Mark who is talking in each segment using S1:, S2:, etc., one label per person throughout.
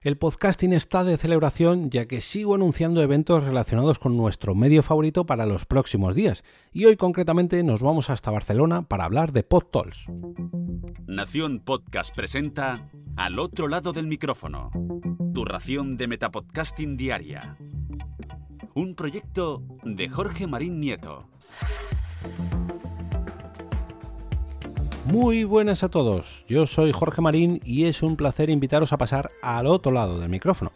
S1: El podcasting está de celebración ya que sigo anunciando eventos relacionados con nuestro medio favorito para los próximos días y hoy concretamente nos vamos hasta Barcelona para hablar de PodTalks.
S2: Nación Podcast presenta Al otro lado del micrófono, tu ración de Metapodcasting diaria. Un proyecto de Jorge Marín Nieto.
S1: Muy buenas a todos, yo soy Jorge Marín y es un placer invitaros a pasar al otro lado del micrófono.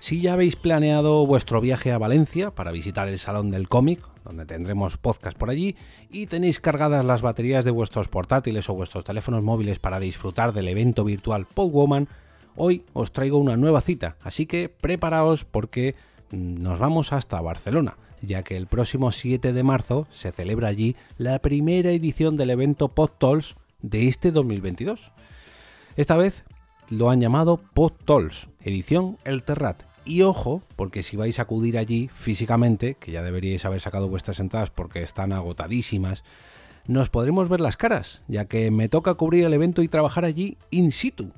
S1: Si ya habéis planeado vuestro viaje a Valencia para visitar el Salón del Cómic, donde tendremos podcast por allí, y tenéis cargadas las baterías de vuestros portátiles o vuestros teléfonos móviles para disfrutar del evento virtual Podwoman, hoy os traigo una nueva cita, así que preparaos porque nos vamos hasta Barcelona, ya que el próximo 7 de marzo se celebra allí la primera edición del evento PodTalks de este 2022. Esta vez lo han llamado PodTalks, edición El Terrat. Y ojo, porque si vais a acudir allí físicamente, que ya deberíais haber sacado vuestras entradas porque están agotadísimas, nos podremos ver las caras, ya que me toca cubrir el evento y trabajar allí in situ.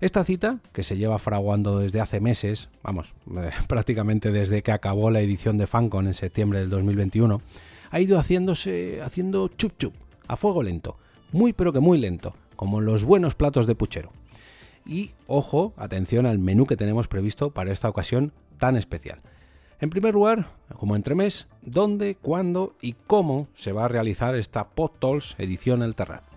S1: Esta cita, que se lleva fraguando desde hace meses, vamos, prácticamente desde que acabó la edición de FanCon en septiembre del 2021, ha ido haciéndose, haciendo chup chup, a fuego lento, muy pero que muy lento, como los buenos platos de puchero. Y ojo, atención al menú que tenemos previsto para esta ocasión tan especial. En primer lugar, como entremés, dónde, cuándo y cómo se va a realizar esta PodTalks edición El Terrat.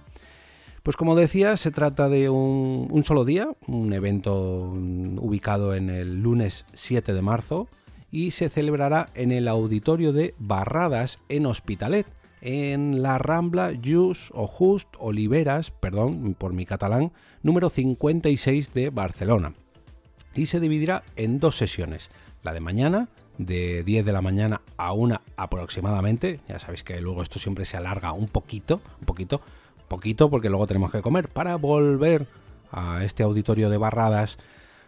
S1: Pues como decía, se trata de un, solo día, un evento ubicado en el lunes 7 de marzo y se celebrará en el auditorio de Barradas en Hospitalet, en la Rambla Just o Just Oliveras, perdón por mi catalán, número 56 de Barcelona. Y se dividirá en dos sesiones, la de mañana de 10 de la mañana a 1 aproximadamente, ya sabéis que luego esto siempre se alarga un poquito, un poquito, poquito porque luego tenemos que comer, para volver a este auditorio de barradas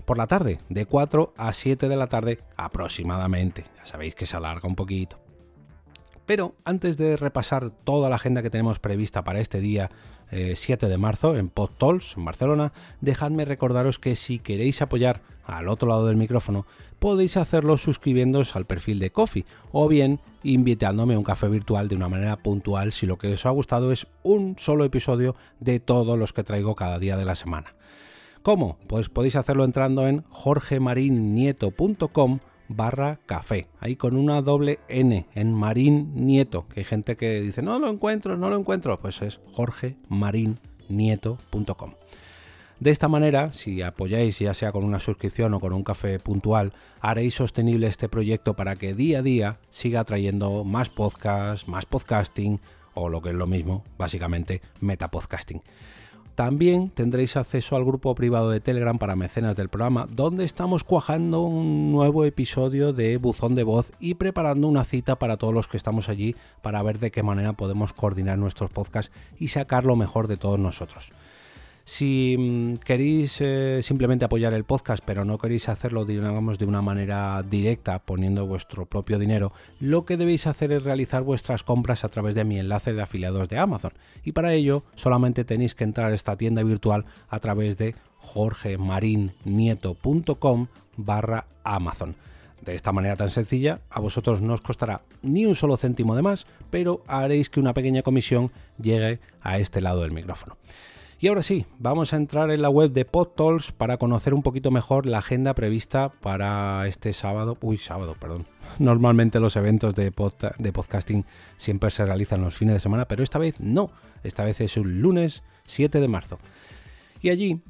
S1: por la tarde, de 4 a 7 de la tarde aproximadamente. Ya sabéis que se alarga un poquito. Pero antes de repasar toda la agenda que tenemos prevista para este día 7 eh, de marzo en PodTalks, en Barcelona, dejadme recordaros que si queréis apoyar al otro lado del micrófono, podéis hacerlo suscribiéndoos al perfil de Coffee o bien invitándome a un café virtual de una manera puntual si lo que os ha gustado es un solo episodio de todos los que traigo cada día de la semana. ¿Cómo? Pues podéis hacerlo entrando en jorgemarinieto.com barra café, ahí con una doble N en Marín Nieto, que hay gente que dice no lo encuentro, no lo encuentro, pues es jorgemarinieto.com. De esta manera, si apoyáis ya sea con una suscripción o con un café puntual, haréis sostenible este proyecto para que día a día siga trayendo más podcasts, más podcasting o lo que es lo mismo, básicamente metapodcasting. También tendréis acceso al grupo privado de Telegram para mecenas del programa, donde estamos cuajando un nuevo episodio de Buzón de Voz y preparando una cita para todos los que estamos allí para ver de qué manera podemos coordinar nuestros podcasts y sacar lo mejor de todos nosotros. Si mm, queréis eh, simplemente apoyar el podcast, pero no queréis hacerlo digamos, de una manera directa poniendo vuestro propio dinero, lo que debéis hacer es realizar vuestras compras a través de mi enlace de afiliados de Amazon. Y para ello solamente tenéis que entrar a esta tienda virtual a través de jorgemarinieto.com barra Amazon. De esta manera tan sencilla, a vosotros no os costará ni un solo céntimo de más, pero haréis que una pequeña comisión llegue a este lado del micrófono. Y ahora sí, vamos a entrar en la web de PodTalks para conocer un poquito mejor la agenda prevista para este sábado. Uy, sábado, perdón. Normalmente los eventos de, podcasting siempre se realizan los fines de semana, pero esta vez no. Esta vez es un lunes 7 de marzo. Y allí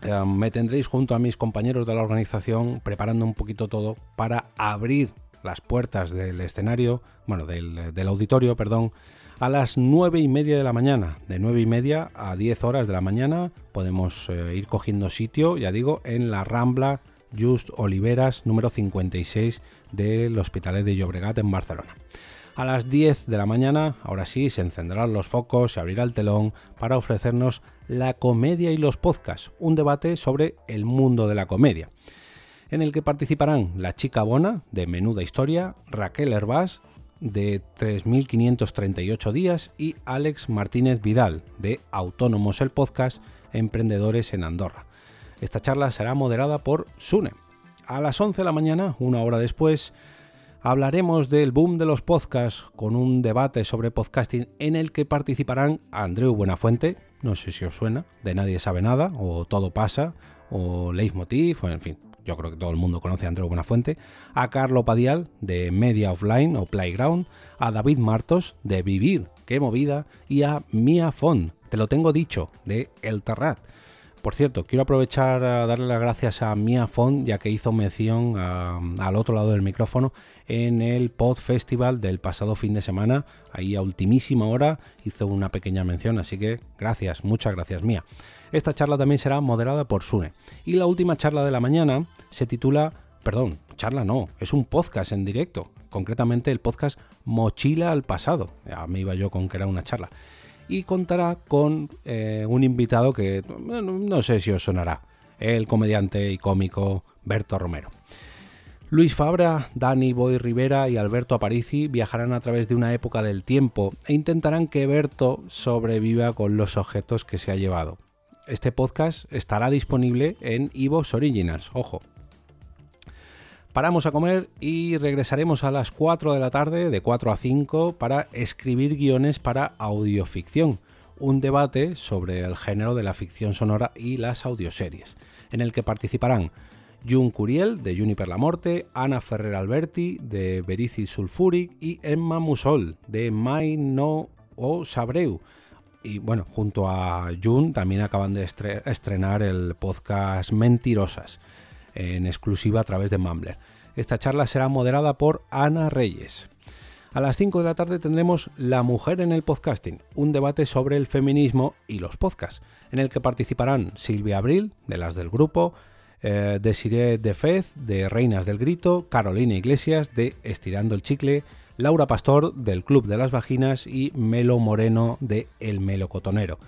S1: eh, me tendréis junto a mis compañeros de la organización preparando un poquito todo para abrir las puertas del escenario, bueno, del auditorio, perdón, a las 9 y media de la mañana. De 9 y media a 10 horas de la mañana podemos eh, ir cogiendo sitio, ya digo, en la Rambla Just Oliveras número 56 del Hospitalet de Llobregat en Barcelona. A las 10 de la mañana, ahora sí, se encenderán los focos, se abrirá el telón para ofrecernos la comedia y los podcasts, un debate sobre el mundo de la comedia, en el que participarán la chica Bona de Menuda Historia, Raquel Herbás, de 3.538 días y Alex Martínez Vidal de Autónomos el Podcast Emprendedores en Andorra. Esta charla será moderada por Sune. A las 11 de la mañana, una hora después, hablaremos del boom de los podcasts con un debate sobre podcasting en el que participarán Andreu Buenafuente, no sé si os suena, de Nadie sabe nada, o Todo pasa, o Leitmotiv, o en fin, yo creo que todo el mundo conoce a Andreu Buenafuente, a Carlo Padial de Media Offline o Playground, a David Martos de Vivir, qué movida, y a Mia Fon, te lo tengo dicho, de El Terrat. Por cierto, quiero aprovechar a darle las gracias a Mia Font, ya que hizo mención al otro lado del micrófono en el Pod Festival del pasado fin de semana. Ahí a ultimísima hora hizo una pequeña mención, así que gracias, muchas gracias Mia. Esta charla también será moderada por Sune. Y la última charla de la mañana se titula, perdón, charla no, es un podcast en directo, concretamente el podcast Mochila al pasado. Ya me iba yo con que era una charla y contará con eh, un invitado que no sé si os sonará, el comediante y cómico Berto Romero. Luis Fabra, Dani Boy Rivera y Alberto Aparici viajarán a través de una época del tiempo e intentarán que Berto sobreviva con los objetos que se ha llevado. Este podcast estará disponible en Evox Originals, ojo, Paramos a comer y regresaremos a las 4 de la tarde, de 4 a 5, para escribir guiones para audioficción, un debate sobre el género de la ficción sonora y las audioseries, en el que participarán Jun Curiel de Juniper la Morte, Ana Ferrer Alberti de Berici Sulfuric y Emma Musol de Mai No o Sabreu. Y bueno, junto a Jun también acaban de estrenar el podcast Mentirosas en exclusiva a través de Mumbler. Esta charla será moderada por Ana Reyes. A las 5 de la tarde tendremos La mujer en el podcasting, un debate sobre el feminismo y los podcasts, en el que participarán Silvia Abril, de las del grupo, eh, Desiree de Fez, de Reinas del Grito, Carolina Iglesias, de Estirando el Chicle, Laura Pastor, del Club de las Vaginas, y Melo Moreno, de El Melocotonero.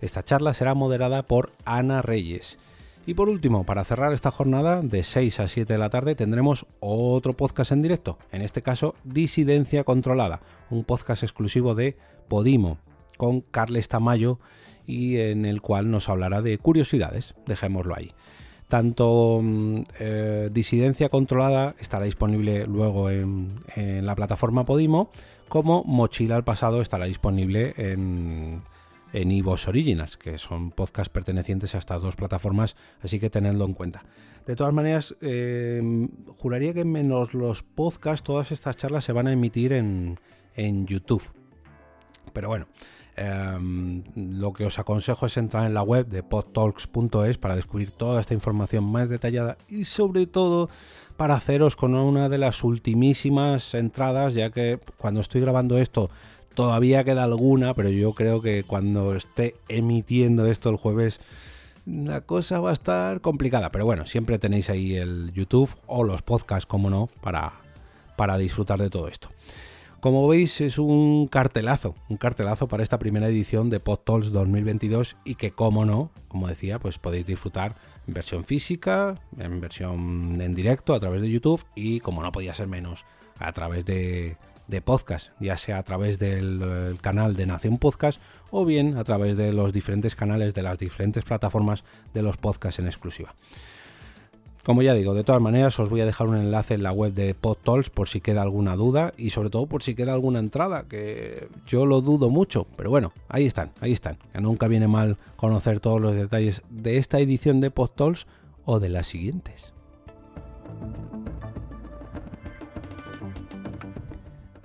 S1: Esta charla será moderada por Ana Reyes. Y por último, para cerrar esta jornada de 6 a 7 de la tarde tendremos otro podcast en directo, en este caso Disidencia Controlada, un podcast exclusivo de Podimo con Carles Tamayo y en el cual nos hablará de curiosidades, dejémoslo ahí. Tanto mm, eh, Disidencia Controlada estará disponible luego en, en la plataforma Podimo, como Mochila al Pasado estará disponible en en Ivos Originals, que son podcasts pertenecientes a estas dos plataformas, así que tenedlo en cuenta. De todas maneras, em, juraría que menos los podcasts, todas estas charlas se van a emitir en, en YouTube. Pero bueno, em, lo que os aconsejo es entrar en la web de podtalks.es para descubrir toda esta información más detallada y sobre todo para haceros con una de las ultimísimas entradas, ya que cuando estoy grabando esto Todavía queda alguna, pero yo creo que cuando esté emitiendo esto el jueves, la cosa va a estar complicada. Pero bueno, siempre tenéis ahí el YouTube o los podcasts, como no, para, para disfrutar de todo esto. Como veis, es un cartelazo, un cartelazo para esta primera edición de PodTalks 2022 y que, como no, como decía, pues podéis disfrutar en versión física, en versión en directo a través de YouTube y, como no podía ser menos, a través de, de podcast, ya sea a través del canal de Nación Podcast o bien a través de los diferentes canales de las diferentes plataformas de los podcasts en exclusiva. Como ya digo, de todas maneras os voy a dejar un enlace en la web de PodTalks por si queda alguna duda y sobre todo por si queda alguna entrada, que yo lo dudo mucho, pero bueno, ahí están, ahí están. Nunca viene mal conocer todos los detalles de esta edición de PodTalks o de las siguientes.